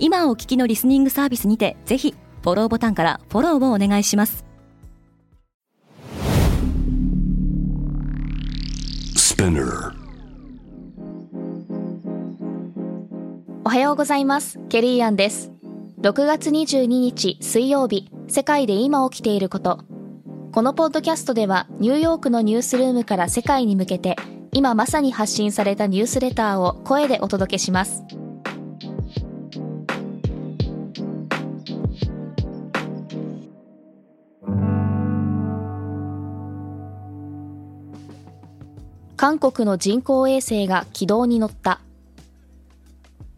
今お聞きのリスニングサービスにてぜひフォローボタンからフォローをお願いします。おはようございます。ケリーアンです。6月22日水曜日世界で今起きていること。このポッドキャストではニューヨークのニュースルームから世界に向けて今まさに発信されたニュースレターを声でお届けします韓国の人工衛星が軌道に乗った。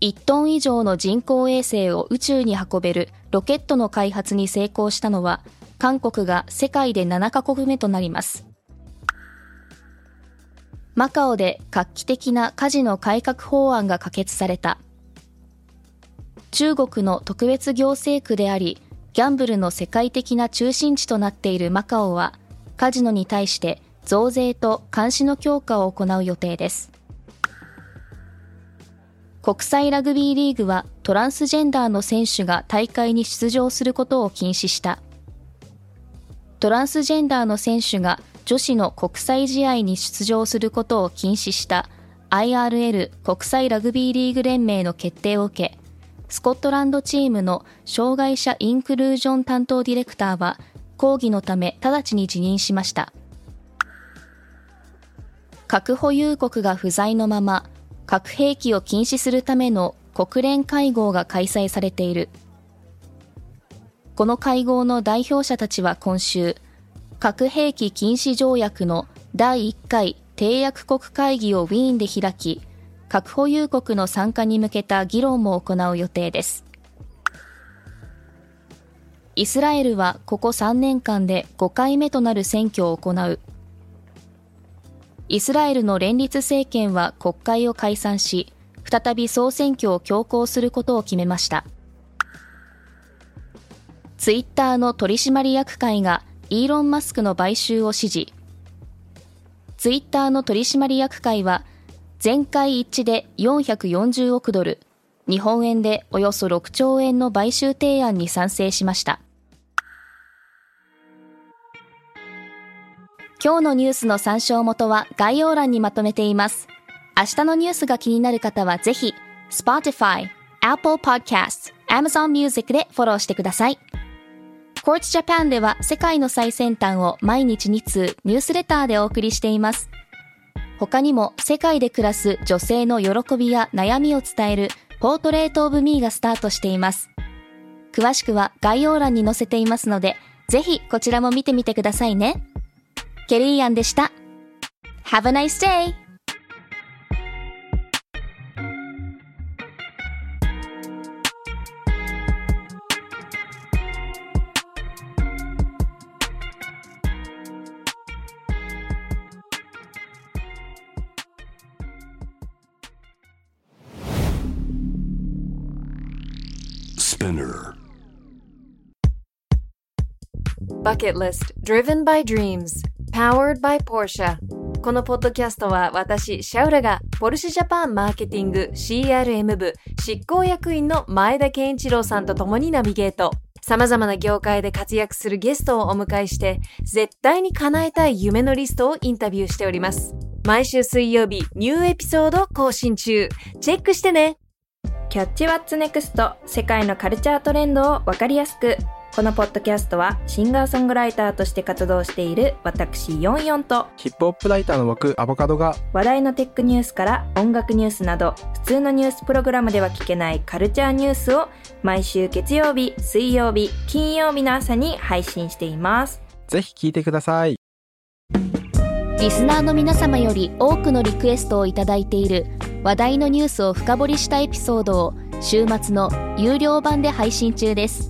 1トン以上の人工衛星を宇宙に運べるロケットの開発に成功したのは韓国が世界で7カ国目となります。マカオで画期的なカジノ改革法案が可決された。中国の特別行政区でありギャンブルの世界的な中心地となっているマカオはカジノに対して増税と監視の強化を行う予定です。国際ラグビーリーグはトランスジェンダーの選手が大会に出場することを禁止した。トランスジェンダーの選手が女子の国際試合に出場することを禁止した IRL 国際ラグビーリーグ連盟の決定を受け、スコットランドチームの障害者インクルージョン担当ディレクターは抗議のため直ちに辞任しました。核保有国が不在のまま核兵器を禁止するための国連会合が開催されている。この会合の代表者たちは今週、核兵器禁止条約の第1回締約国会議をウィーンで開き、核保有国の参加に向けた議論も行う予定です。イスラエルはここ3年間で5回目となる選挙を行う。イスラエルの連立政権は国会を解散し、再び総選挙を強行することを決めました。ツイッターの取締役会がイーロン・マスクの買収を支持。ツイッターの取締役会は、全会一致で440億ドル、日本円でおよそ6兆円の買収提案に賛成しました。今日のニュースの参照元は概要欄にまとめています。明日のニュースが気になる方はぜひ、Spotify、Apple Podcasts、Amazon Music でフォローしてください。Quartz Japan では世界の最先端を毎日2通ニュースレターでお送りしています。他にも世界で暮らす女性の喜びや悩みを伝えるポートレートオブミーがスタートしています。詳しくは概要欄に載せていますので、ぜひこちらも見てみてくださいね。ケリーアンでした。Have a nice day! Bucket List Driven by Dreams Powered by Porsche このポッドキャストは私、シャウラがポルシェジャパンマーケティング CRM 部執行役員の前田健一郎さんと共にナビゲート。様々な業界で活躍するゲストをお迎えして、絶対に叶えたい夢のリストをインタビューしております。毎週水曜日、ニューエピソード更新中。チェックしてねキャッチワッツネクスト世界のカルチャートレンドをわかりやすくこのポッドキャストはシンガーソングライターとして活動している私ヨンヨンとヒップホップライターの僕アボカドが話題のテックニュースから音楽ニュースなど普通のニュースプログラムでは聞けないカルチャーニュースを毎週月曜日、水曜日、金曜日の朝に配信しています。ぜひ聞いてください。リスナーの皆様より多くのリクエストをいただいている話題のニュースを深掘りしたエピソードを週末の有料版で配信中です